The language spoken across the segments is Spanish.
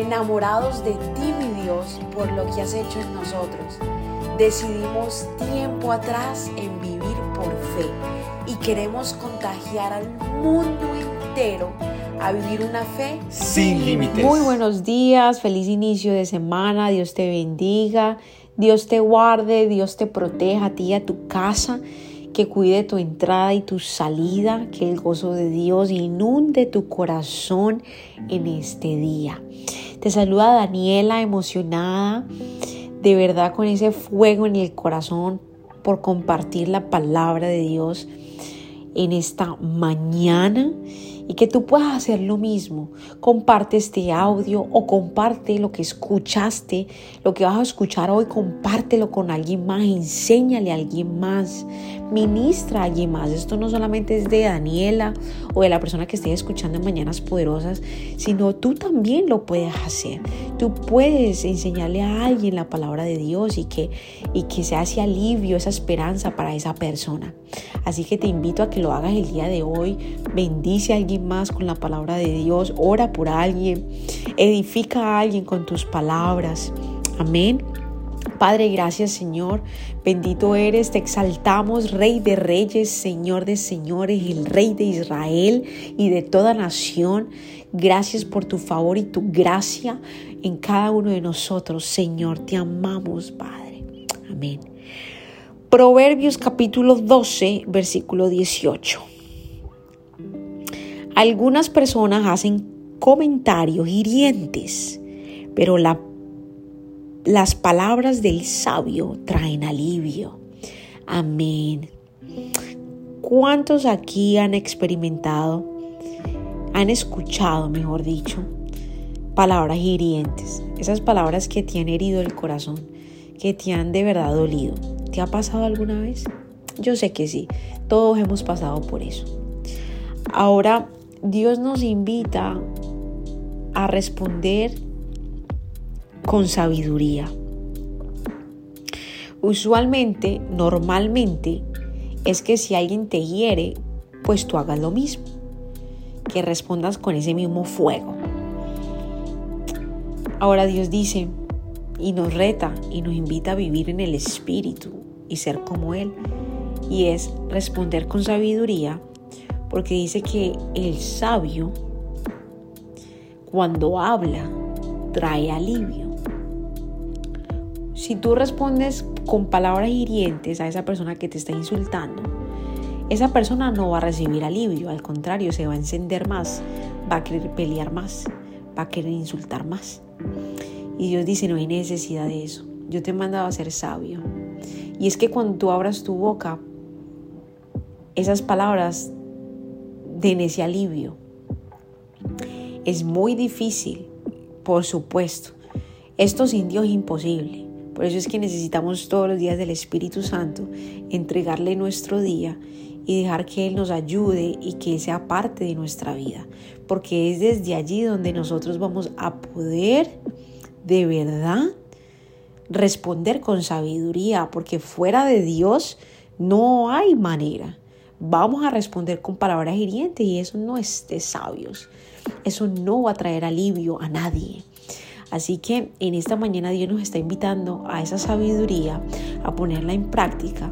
enamorados de ti, mi Dios, por lo que has hecho en nosotros. Decidimos tiempo atrás en vivir por fe y queremos contagiar al mundo entero a vivir una fe sin límites. Muy buenos días, feliz inicio de semana, Dios te bendiga, Dios te guarde, Dios te proteja a ti y a tu casa, que cuide tu entrada y tu salida, que el gozo de Dios inunde tu corazón en este día. Te saluda Daniela emocionada, de verdad con ese fuego en el corazón por compartir la palabra de Dios en esta mañana y que tú puedas hacer lo mismo. Comparte este audio o comparte lo que escuchaste, lo que vas a escuchar hoy, compártelo con alguien más, enséñale a alguien más, ministra a alguien más. Esto no solamente es de Daniela o de la persona que esté escuchando en Mañanas Poderosas, sino tú también lo puedes hacer. Tú puedes enseñarle a alguien la palabra de Dios y que, y que sea ese alivio, esa esperanza para esa persona. Así que te invito a que lo hagas el día de hoy. Bendice a alguien más con la palabra de Dios, ora por alguien, edifica a alguien con tus palabras. Amén. Padre, gracias Señor, bendito eres, te exaltamos, Rey de Reyes, Señor de Señores, el Rey de Israel y de toda nación. Gracias por tu favor y tu gracia en cada uno de nosotros, Señor, te amamos, Padre. Amén. Proverbios capítulo 12, versículo 18. Algunas personas hacen comentarios hirientes, pero las palabras del sabio traen alivio. Amén. ¿Cuántos aquí han experimentado, han escuchado, mejor dicho, palabras hirientes? Esas palabras que te han herido el corazón, que te han de verdad dolido. ¿Te ha pasado alguna vez? Yo sé que sí, todos hemos pasado por eso. Ahora Dios nos invita a responder con sabiduría. Usualmente, normalmente, es que si alguien te hiere, pues tú hagas lo mismo, que respondas con ese mismo fuego. Ahora Dios dice y nos reta y nos invita a vivir en el Espíritu y ser como Él. Y es responder con sabiduría porque dice que el sabio cuando habla trae alivio. Si tú respondes con palabras hirientes a esa persona que te está insultando, esa persona no va a recibir alivio, al contrario, se va a encender más, va a querer pelear más, va a querer insultar más. Y Dios dice, no hay necesidad de eso. Yo te he mandado a ser sabio. Y es que cuando tú abras tu boca, esas palabras den ese alivio. Es muy difícil, por supuesto. Esto sin Dios es imposible. Por eso es que necesitamos todos los días del Espíritu Santo entregarle nuestro día y dejar que Él nos ayude y que Él sea parte de nuestra vida. Porque es desde allí donde nosotros vamos a poder de verdad responder con sabiduría. Porque fuera de Dios no hay manera vamos a responder con palabras hirientes y eso no es de sabios. Eso no va a traer alivio a nadie. Así que en esta mañana Dios nos está invitando a esa sabiduría, a ponerla en práctica.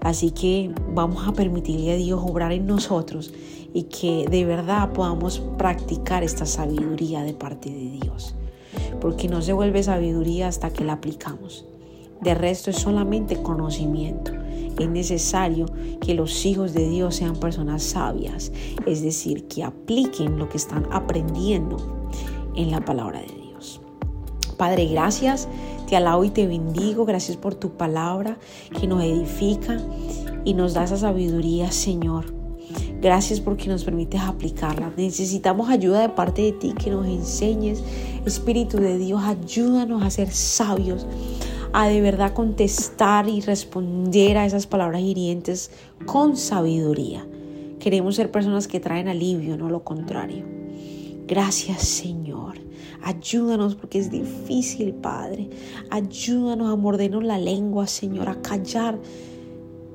Así que vamos a permitirle a Dios obrar en nosotros y que de verdad podamos practicar esta sabiduría de parte de Dios. Porque no se vuelve sabiduría hasta que la aplicamos. De resto es solamente conocimiento es necesario que los hijos de Dios sean personas sabias, es decir, que apliquen lo que están aprendiendo en la palabra de Dios. Padre, gracias, te alabo y te bendigo, gracias por tu palabra que nos edifica y nos da esa sabiduría, Señor. Gracias porque nos permites aplicarla. Necesitamos ayuda de parte de ti que nos enseñes. Espíritu de Dios, ayúdanos a ser sabios, a de verdad contestar y responder a esas palabras hirientes con sabiduría. Queremos ser personas que traen alivio, no lo contrario. Gracias Señor. Ayúdanos porque es difícil, Padre. Ayúdanos a mordernos la lengua, Señor, a callar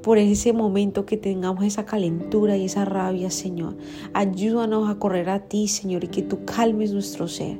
por ese momento que tengamos esa calentura y esa rabia, Señor. Ayúdanos a correr a ti, Señor, y que tú calmes nuestro ser.